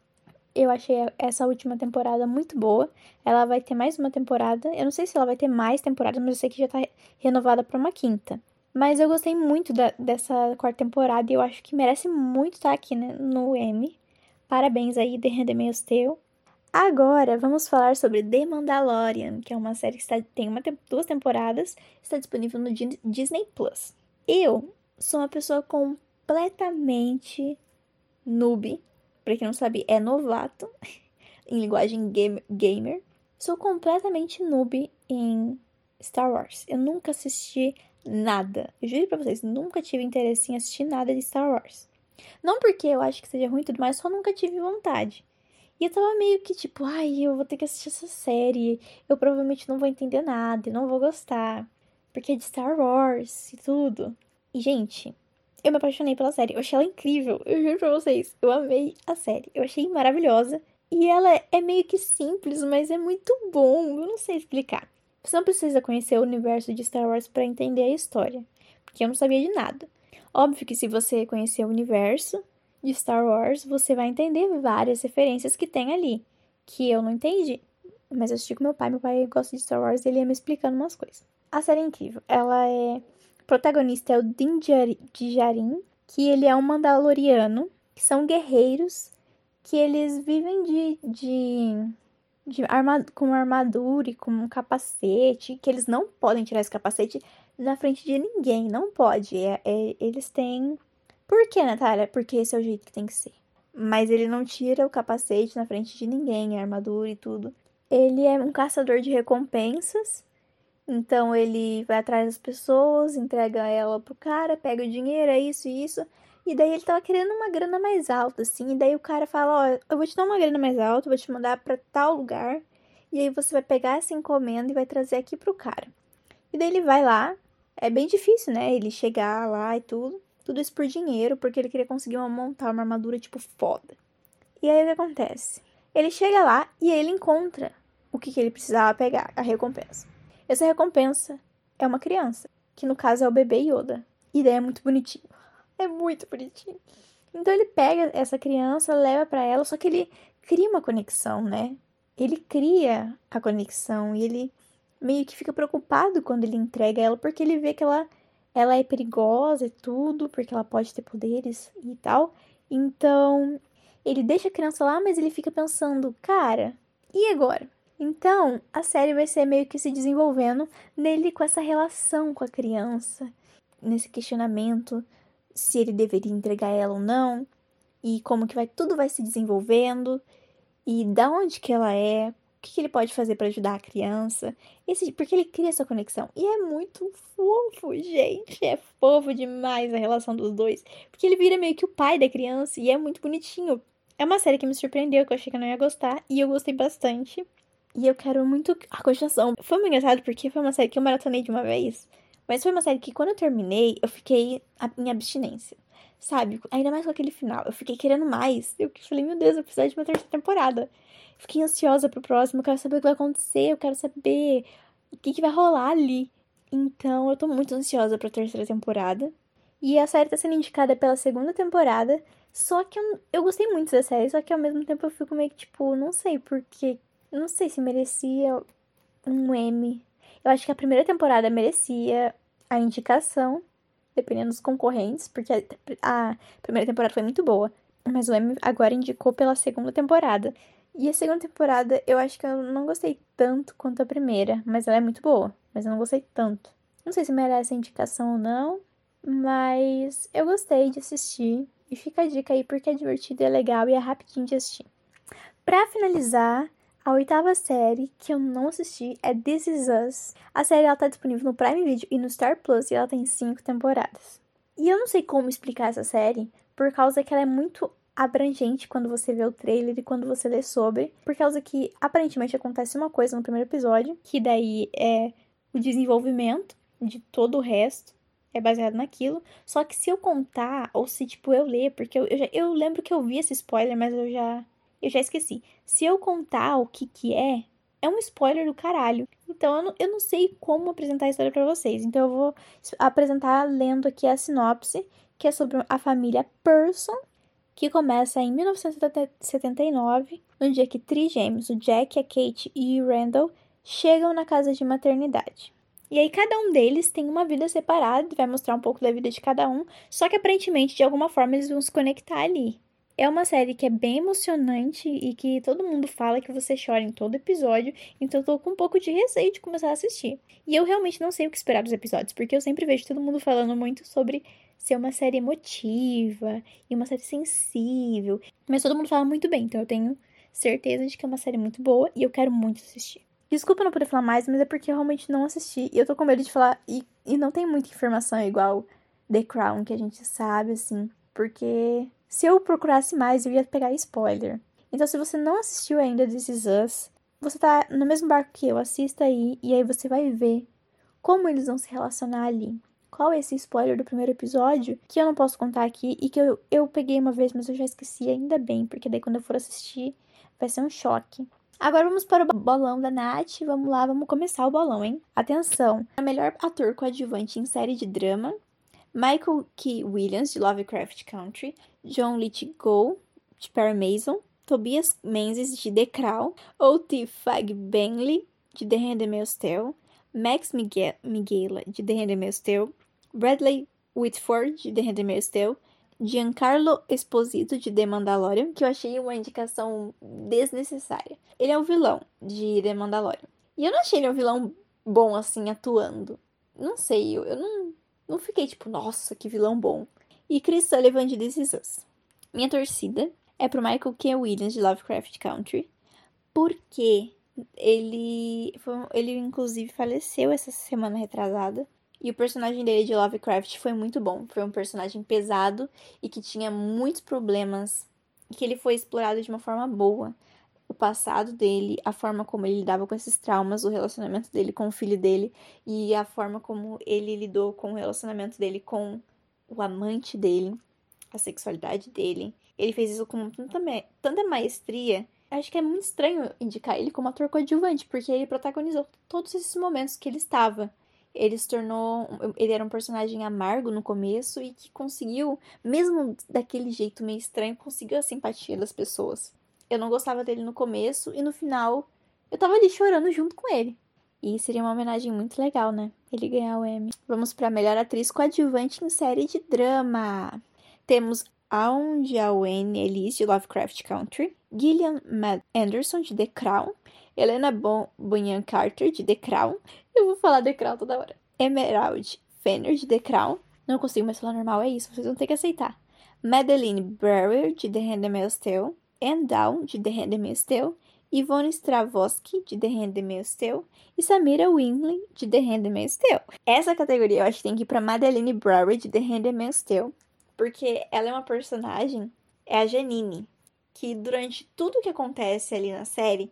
Eu achei essa última temporada muito boa. Ela vai ter mais uma temporada. Eu não sei se ela vai ter mais temporadas, mas eu sei que já tá renovada para uma quinta. Mas eu gostei muito da, dessa quarta temporada e eu acho que merece muito estar aqui né, no M. Parabéns aí, The Handmaid's Tale. Agora vamos falar sobre The Mandalorian, que é uma série que está, tem uma, duas temporadas, está disponível no Disney Plus. Eu sou uma pessoa completamente noob para quem não sabe, é novato em linguagem game, gamer. Sou completamente noob em Star Wars. Eu nunca assisti nada. Eu juro pra vocês, nunca tive interesse em assistir nada de Star Wars. Não porque eu acho que seja ruim e tudo mais, só nunca tive vontade. E eu tava meio que tipo, ai, eu vou ter que assistir essa série. Eu provavelmente não vou entender nada, não vou gostar. Porque é de Star Wars e tudo. E, gente, eu me apaixonei pela série. Eu achei ela incrível. Eu juro pra vocês. Eu amei a série. Eu achei maravilhosa. E ela é meio que simples, mas é muito bom. Eu não sei explicar. Você não precisa conhecer o universo de Star Wars para entender a história, porque eu não sabia de nada. Óbvio que se você conhecer o universo de Star Wars, você vai entender várias referências que tem ali, que eu não entendi. Mas eu assisti com meu pai, meu pai gosta de Star Wars e ele ia me explicando umas coisas. A série é incrível. Ela é. Protagonista é o Din Djarin, que ele é um Mandaloriano, que são guerreiros, que eles vivem de. de, de arma, com armadura e com um capacete, que eles não podem tirar esse capacete na frente de ninguém, não pode. É, é, eles têm. Por que, Natália? Porque esse é o jeito que tem que ser. Mas ele não tira o capacete na frente de ninguém, a armadura e tudo. Ele é um caçador de recompensas. Então ele vai atrás das pessoas, entrega ela pro cara, pega o dinheiro, é isso e isso. E daí ele tava querendo uma grana mais alta, assim. E daí o cara fala: Ó, eu vou te dar uma grana mais alta, vou te mandar para tal lugar. E aí você vai pegar essa encomenda e vai trazer aqui pro cara. E daí ele vai lá. É bem difícil, né? Ele chegar lá e tudo. Tudo isso por dinheiro, porque ele queria conseguir uma, montar uma armadura, tipo, foda. E aí o que acontece? Ele chega lá e ele encontra o que, que ele precisava pegar, a recompensa. Essa recompensa é uma criança, que no caso é o bebê Yoda. E daí é muito bonitinho. É muito bonitinho. Então ele pega essa criança, leva para ela, só que ele cria uma conexão, né? Ele cria a conexão e ele meio que fica preocupado quando ele entrega ela, porque ele vê que ela, ela é perigosa e tudo, porque ela pode ter poderes e tal. Então, ele deixa a criança lá, mas ele fica pensando, cara, e agora? Então, a série vai ser meio que se desenvolvendo nele com essa relação com a criança, nesse questionamento se ele deveria entregar ela ou não, e como que vai tudo vai se desenvolvendo, e da onde que ela é, o que, que ele pode fazer para ajudar a criança, esse, porque ele cria essa conexão. E é muito fofo, gente, é fofo demais a relação dos dois, porque ele vira meio que o pai da criança e é muito bonitinho. É uma série que me surpreendeu, que eu achei que eu não ia gostar, e eu gostei bastante. E eu quero muito a continuação. Foi muito engraçado porque foi uma série que eu maratonei de uma vez. Mas foi uma série que quando eu terminei, eu fiquei em abstinência. Sabe? Ainda mais com aquele final. Eu fiquei querendo mais. Eu falei, meu Deus, eu preciso de uma terceira temporada. Fiquei ansiosa pro próximo. Eu quero saber o que vai acontecer. Eu quero saber o que, que vai rolar ali. Então, eu tô muito ansiosa pra terceira temporada. E a série tá sendo indicada pela segunda temporada. Só que eu, eu gostei muito da série. Só que ao mesmo tempo eu fico meio que tipo, não sei porque não sei se merecia um M. Eu acho que a primeira temporada merecia a indicação, dependendo dos concorrentes, porque a primeira temporada foi muito boa. Mas o M agora indicou pela segunda temporada. E a segunda temporada eu acho que eu não gostei tanto quanto a primeira, mas ela é muito boa. Mas eu não gostei tanto. Não sei se merece a indicação ou não, mas eu gostei de assistir. E fica a dica aí porque é divertido, é legal e é rapidinho de assistir. Pra finalizar, a oitava série que eu não assisti é This Is Us. A série ela tá disponível no Prime Video e no Star Plus e ela tem cinco temporadas. E eu não sei como explicar essa série, por causa que ela é muito abrangente quando você vê o trailer e quando você lê sobre, por causa que aparentemente acontece uma coisa no primeiro episódio, que daí é o desenvolvimento de todo o resto, é baseado naquilo. Só que se eu contar, ou se tipo eu ler, porque eu, eu, já, eu lembro que eu vi esse spoiler, mas eu já eu já esqueci. Se eu contar o que que é, é um spoiler do caralho. Então eu não, eu não sei como apresentar a história para vocês. Então eu vou apresentar lendo aqui a sinopse, que é sobre a família Person, que começa em 1979, no dia que trigêmeos, o Jack, a Kate e o Randall, chegam na casa de maternidade. E aí cada um deles tem uma vida separada, vai mostrar um pouco da vida de cada um, só que aparentemente de alguma forma eles vão se conectar ali. É uma série que é bem emocionante e que todo mundo fala que você chora em todo episódio, então eu tô com um pouco de receio de começar a assistir. E eu realmente não sei o que esperar dos episódios, porque eu sempre vejo todo mundo falando muito sobre ser uma série emotiva e uma série sensível, mas todo mundo fala muito bem, então eu tenho certeza de que é uma série muito boa e eu quero muito assistir. Desculpa não poder falar mais, mas é porque eu realmente não assisti e eu tô com medo de falar e, e não tem muita informação igual The Crown que a gente sabe, assim, porque se eu procurasse mais, eu ia pegar spoiler. Então, se você não assistiu ainda This Is Us, você tá no mesmo barco que eu, assista aí e aí você vai ver como eles vão se relacionar ali. Qual é esse spoiler do primeiro episódio que eu não posso contar aqui e que eu, eu peguei uma vez, mas eu já esqueci ainda bem, porque daí quando eu for assistir vai ser um choque. Agora vamos para o bolão da Nath. Vamos lá, vamos começar o bolão, hein? Atenção! O melhor ator coadjuvante em série de drama: Michael K. Williams, de Lovecraft Country, John Lithgow, de Perry Mason, Tobias Menzies, de The Crown, Oti Fagbenley, de The Handmaid's Tale, Max Miguela, de The Handmaid's Tale, Bradley Whitford, de The Handmaid's Tale, Giancarlo Esposito, de The Mandalorian, que eu achei uma indicação desnecessária. Ele é o vilão de The Mandalorian. E eu não achei ele um vilão bom, assim, atuando. Não sei, eu, eu não, não fiquei tipo, nossa, que vilão bom. E Chris Sullivan, de This Is Us. Minha torcida é pro Michael K. Williams, de Lovecraft Country, porque ele, ele inclusive faleceu essa semana retrasada. E o personagem dele de Lovecraft foi muito bom. Foi um personagem pesado e que tinha muitos problemas. E que ele foi explorado de uma forma boa. O passado dele, a forma como ele lidava com esses traumas, o relacionamento dele com o filho dele e a forma como ele lidou com o relacionamento dele com o amante dele, a sexualidade dele. Ele fez isso com tanta, tanta maestria acho que é muito estranho indicar ele como ator coadjuvante, porque ele protagonizou todos esses momentos que ele estava. Ele se tornou. Ele era um personagem amargo no começo e que conseguiu, mesmo daquele jeito meio estranho, conseguiu a simpatia das pessoas. Eu não gostava dele no começo e no final eu tava ali chorando junto com ele. E seria uma homenagem muito legal, né? Ele ganhar o Emmy. Vamos para melhor atriz coadjuvante em série de drama. Temos Aun Jawen Elise de Lovecraft Country, Gillian Matt Anderson de The Crown, Helena bon Bonham Carter de The Crown, eu vou falar The Crown toda hora, Emerald Fenner de The Crown, não consigo mais falar normal, é isso, vocês vão ter que aceitar, Madeline Brewer de The Handmaid's Tale, Down de The Handmaid's Tale, Yvonne Stravosky, de The Handmaid's Tale, e Samira Winley, de The Handmaid's Tale. Essa categoria eu acho que tem que ir pra Madeline Brewer, de The Handmaid's Tale, porque ela é uma personagem, é a Janine, que durante tudo que acontece ali na série,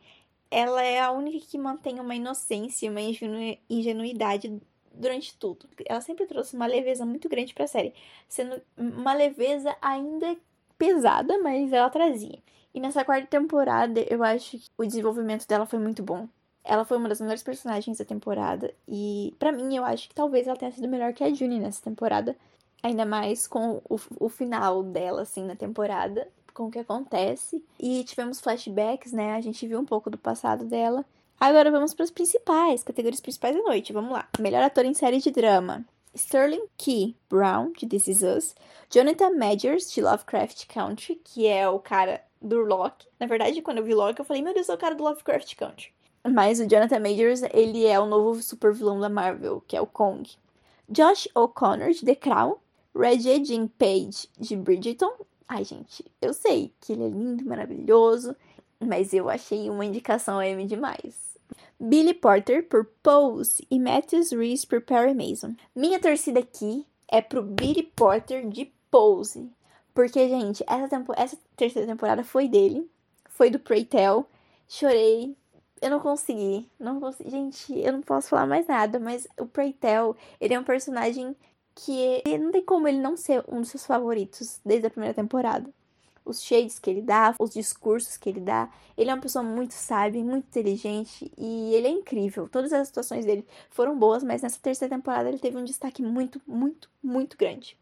ela é a única que mantém uma inocência, uma ingenu ingenuidade durante tudo. Ela sempre trouxe uma leveza muito grande para a série, sendo uma leveza ainda pesada, mas ela trazia. E nessa quarta temporada, eu acho que o desenvolvimento dela foi muito bom. Ela foi uma das melhores personagens da temporada e para mim eu acho que talvez ela tenha sido melhor que a Juni nessa temporada, Ainda mais com o, o final dela, assim, na temporada, com o que acontece. E tivemos flashbacks, né? A gente viu um pouco do passado dela. Agora vamos para as principais, categorias principais da noite. Vamos lá. Melhor ator em série de drama. Sterling Key Brown, de This Is Us. Jonathan Majors, de Lovecraft Country, que é o cara do Loki. Na verdade, quando eu vi Loki, eu falei, meu Deus, é o cara do Lovecraft Country. Mas o Jonathan Majors, ele é o novo super vilão da Marvel, que é o Kong. Josh O'Connor, de The Crown. Reggie Jean Page de Bridgerton. Ai, gente, eu sei que ele é lindo, maravilhoso, mas eu achei uma indicação M demais. Billy Porter por Pose e Matthews Reese por Perry Mason. Minha torcida aqui é pro Billy Porter de Pose. Porque, gente, essa, tempo... essa terceira temporada foi dele. Foi do Pray Tell. Chorei. Eu não consegui. Não consegui. Gente, eu não posso falar mais nada. Mas o Pray Tell, ele é um personagem que não tem como ele não ser um dos seus favoritos desde a primeira temporada. Os shades que ele dá, os discursos que ele dá. Ele é uma pessoa muito sábia, muito inteligente e ele é incrível. Todas as situações dele foram boas, mas nessa terceira temporada ele teve um destaque muito, muito, muito grande.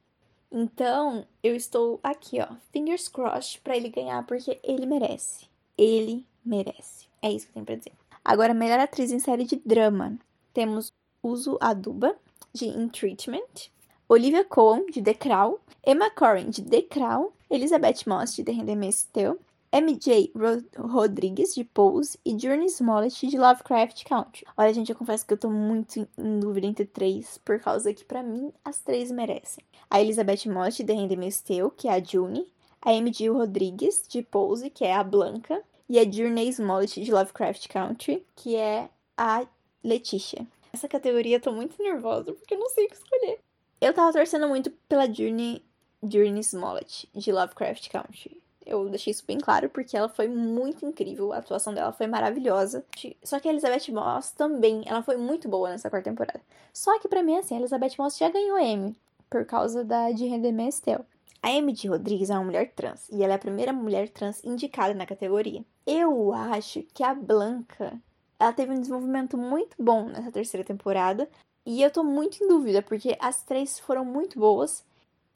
Então, eu estou aqui, ó, fingers crossed para ele ganhar, porque ele merece. Ele merece. É isso que eu tenho pra dizer. Agora, melhor atriz em série de drama. Temos Uso Aduba, de In Treatment. Olivia Cohen, de The Crown, Emma Corrin, de The Crown, Elizabeth Moss, de The Handmaid's Tale, MJ Rodrigues, de Pose, e Journey Smollett, de Lovecraft Country. Olha, gente, eu confesso que eu tô muito em dúvida entre três, por causa que, para mim, as três merecem. A Elizabeth Moss, de The Handmaid's que é a June, a MJ Rodrigues, de Pose, que é a Blanca, e a Journey Smollett, de Lovecraft Country, que é a Leticia. Essa categoria eu tô muito nervosa, porque eu não sei o que escolher. Eu tava torcendo muito pela Journey, Journey Smollett, de Lovecraft Country. Eu deixei isso bem claro, porque ela foi muito incrível, a atuação dela foi maravilhosa. Só que a Elizabeth Moss também, ela foi muito boa nessa quarta temporada. Só que para mim, assim, a Elizabeth Moss já ganhou Emmy, por causa da de Handmaid's Tale. A de Rodrigues é uma mulher trans, e ela é a primeira mulher trans indicada na categoria. Eu acho que a Blanca, ela teve um desenvolvimento muito bom nessa terceira temporada. E eu tô muito em dúvida, porque as três foram muito boas.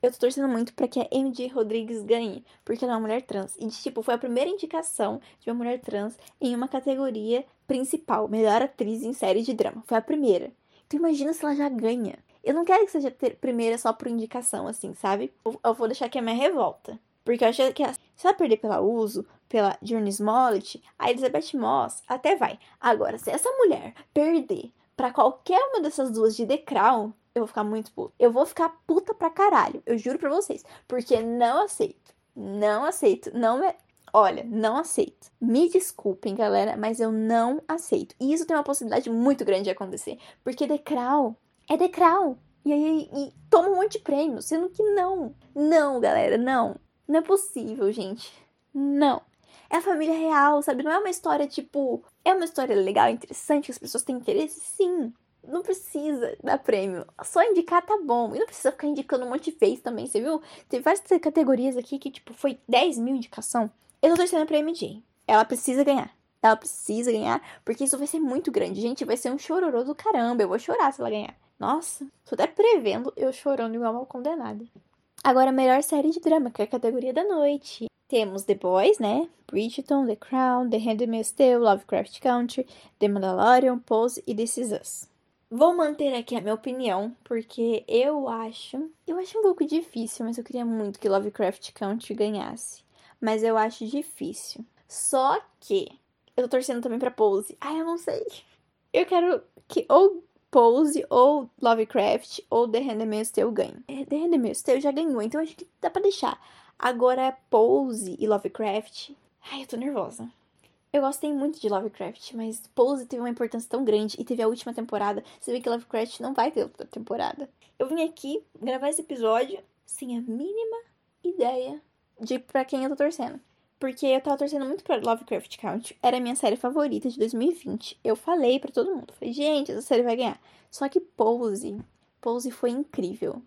Eu tô torcendo muito para que a MJ Rodrigues ganhe, porque ela é uma mulher trans. E, tipo, foi a primeira indicação de uma mulher trans em uma categoria principal, melhor atriz em série de drama. Foi a primeira. Então imagina se ela já ganha. Eu não quero que seja primeira só por indicação, assim, sabe? Eu vou deixar que é minha revolta. Porque eu acho que se ela perder pela Uso, pela Journey Smollett, a Elizabeth Moss até vai. Agora, se essa mulher perder para qualquer uma dessas duas de The Crown, eu vou ficar muito puta. Eu vou ficar puta pra caralho. Eu juro pra vocês. Porque não aceito. Não aceito. Não é. Olha, não aceito. Me desculpem, galera, mas eu não aceito. E isso tem uma possibilidade muito grande de acontecer. Porque Crown é Crown. E aí e toma um monte de prêmio. Sendo que não. Não, galera, não. Não é possível, gente. Não. É a família real, sabe? Não é uma história tipo. É uma história legal, interessante, que as pessoas têm interesse? Sim não precisa dar prêmio. Só indicar tá bom. E não precisa ficar indicando um monte de vez também, você viu? Teve várias categorias aqui que, tipo, foi 10 mil indicação. Eu tô torcendo pra MJ. Ela precisa ganhar. Ela precisa ganhar, porque isso vai ser muito grande. Gente, vai ser um chororô do caramba. Eu vou chorar se ela ganhar. Nossa, tô até prevendo eu chorando igual uma condenada. Agora, melhor série de drama, que é a categoria da noite. Temos The Boys, né? Bridgerton, The Crown, The Handmaid's Tale, Lovecraft Country, The Mandalorian, Pose e This Is Us. Vou manter aqui a minha opinião, porque eu acho. Eu acho um pouco difícil, mas eu queria muito que Lovecraft Country ganhasse. Mas eu acho difícil. Só que. Eu tô torcendo também pra Pose. Ai, eu não sei. Eu quero que ou Pose, ou Lovecraft, ou The Handmaid's Tale ganhe. É, The Handmaid's Tale já ganhou, então acho que dá pra deixar. Agora, Pose e Lovecraft. Ai, eu tô nervosa. Eu gostei muito de Lovecraft, mas Pose teve uma importância tão grande e teve a última temporada. Você vê que Lovecraft não vai ter outra temporada. Eu vim aqui gravar esse episódio sem a mínima ideia de para quem eu tô torcendo. Porque eu tava torcendo muito pra Lovecraft Country. Era a minha série favorita de 2020. Eu falei para todo mundo. Falei, gente, essa série vai ganhar. Só que Pose, Pose foi incrível.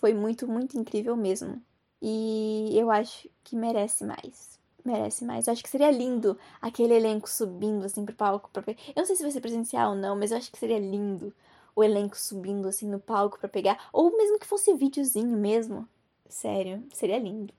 Foi muito, muito incrível mesmo. E eu acho que merece mais merece mais. Eu acho que seria lindo aquele elenco subindo assim pro palco pra. Eu não sei se vai ser presencial ou não, mas eu acho que seria lindo o elenco subindo assim no palco para pegar. Ou mesmo que fosse videozinho mesmo. Sério, seria lindo.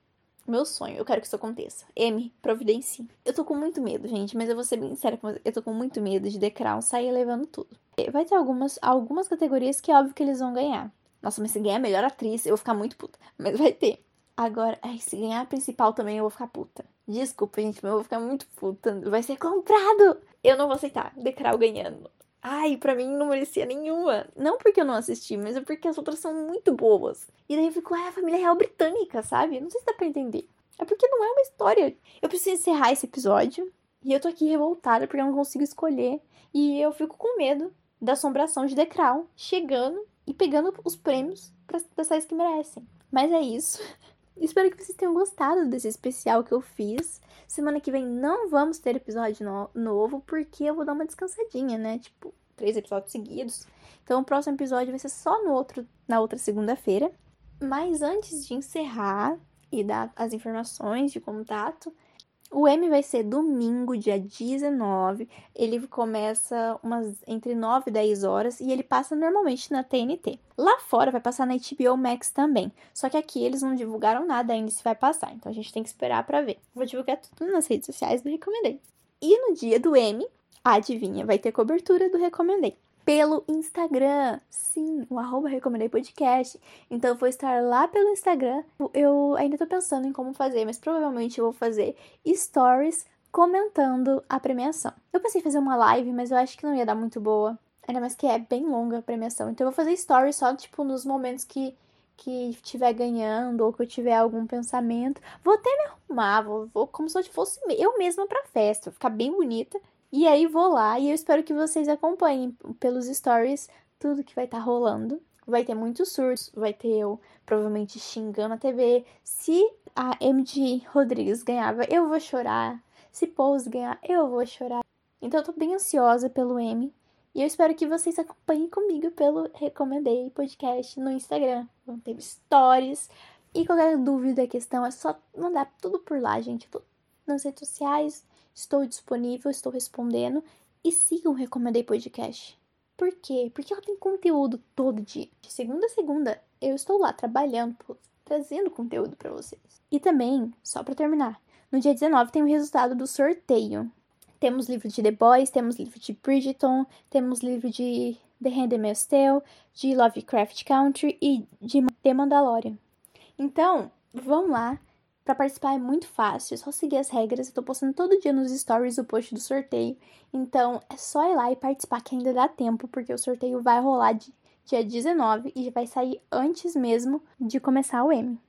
Meu sonho, eu quero que isso aconteça. M, providencie. Eu tô com muito medo, gente, mas eu vou ser bem séria com. Eu tô com muito medo de The Crown sair levando tudo. Vai ter algumas, algumas categorias que é óbvio que eles vão ganhar. Nossa, mas se ganhar melhor atriz, eu vou ficar muito puta. Mas vai ter. Agora, ai, se ganhar a principal também eu vou ficar puta. Desculpa, gente, mas eu vou ficar muito puta. Vai ser comprado! Eu não vou aceitar. Decral ganhando. Ai, pra mim não merecia nenhuma. Não porque eu não assisti, mas é porque as outras são muito boas. E daí eu fico, ah, a família real britânica, sabe? Não sei se dá pra entender. É porque não é uma história. Eu preciso encerrar esse episódio. E eu tô aqui revoltada porque eu não consigo escolher. E eu fico com medo da assombração de Crown chegando e pegando os prêmios para as que merecem. Mas é isso. Espero que vocês tenham gostado desse especial que eu fiz. Semana que vem não vamos ter episódio no novo, porque eu vou dar uma descansadinha, né? Tipo, três episódios seguidos. Então o próximo episódio vai ser só no outro, na outra segunda-feira. Mas antes de encerrar e dar as informações de contato, o M vai ser domingo, dia 19. Ele começa umas entre 9 e 10 horas e ele passa normalmente na TNT. Lá fora vai passar na HBO Max também. Só que aqui eles não divulgaram nada ainda se vai passar, então a gente tem que esperar para ver. Vou divulgar tudo nas redes sociais do Recomendei. E no dia do M, adivinha, vai ter cobertura do Recomendei pelo Instagram. Sim, o arroba Recomendei Podcast. Então eu vou estar lá pelo Instagram. Eu ainda tô pensando em como fazer, mas provavelmente eu vou fazer stories comentando a premiação. Eu pensei em fazer uma live, mas eu acho que não ia dar muito boa. Ainda mais que é bem longa a premiação. Então eu vou fazer stories só, tipo, nos momentos que que estiver ganhando ou que eu tiver algum pensamento. Vou até me arrumar, vou, vou como se eu fosse eu mesma pra festa, ficar bem bonita e aí vou lá e eu espero que vocês acompanhem pelos stories tudo que vai estar tá rolando. Vai ter muitos surtos, vai ter eu provavelmente xingando a TV. Se a MG Rodrigues ganhava, eu vou chorar. Se Pose ganhar, eu vou chorar. Então eu tô bem ansiosa pelo M. E eu espero que vocês acompanhem comigo pelo Recomendei Podcast no Instagram. Vão ter stories. E qualquer dúvida, questão, é só mandar tudo por lá, gente. Nas redes sociais estou disponível, estou respondendo. E sigam o Recomendei Podcast. Por quê? Porque ela tem conteúdo todo dia. De segunda a segunda, eu estou lá trabalhando, trazendo conteúdo para vocês. E também, só para terminar, no dia 19 tem o resultado do sorteio. Temos livro de The Boys, temos livro de Bridgerton, temos livro de The Handmaid's Tale, de Lovecraft Country e de The Mandalorian. Então, vamos lá. Para participar é muito fácil, é só seguir as regras. Eu tô postando todo dia nos stories o post do sorteio. Então, é só ir lá e participar que ainda dá tempo, porque o sorteio vai rolar de dia 19 e vai sair antes mesmo de começar o M.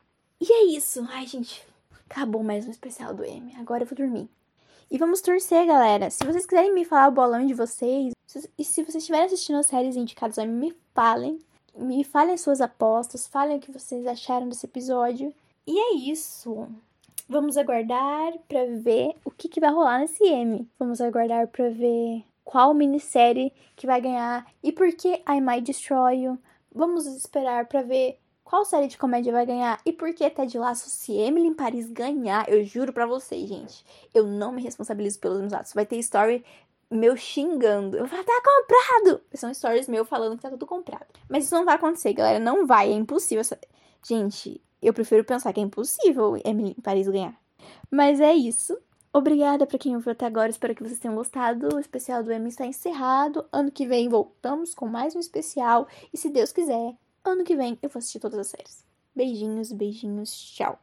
E é isso. Ai, gente, acabou mais um especial do M. Agora eu vou dormir. E vamos torcer, galera. Se vocês quiserem me falar o bolão de vocês, e se vocês estiverem assistindo as séries indicadas, me falem. Me falem suas apostas, falem o que vocês acharam desse episódio. E é isso. Vamos aguardar para ver o que, que vai rolar nesse M. Vamos aguardar para ver qual minissérie que vai ganhar e por que I Might Destroy You. Vamos esperar para ver qual série de comédia vai ganhar e por que Ted Lasso se Emily em Paris ganhar. Eu juro para vocês, gente, eu não me responsabilizo pelos meus atos. Vai ter story meu xingando. Eu vou falar, tá comprado! São stories meu falando que tá tudo comprado. Mas isso não vai acontecer, galera. Não vai, é impossível. Gente, eu prefiro pensar que é impossível Emily em Paris ganhar. Mas é isso. Obrigada para quem ouviu até agora. Espero que vocês tenham gostado. O especial do Emmy está encerrado. Ano que vem voltamos com mais um especial. E se Deus quiser, ano que vem eu vou assistir todas as séries. Beijinhos, beijinhos, tchau.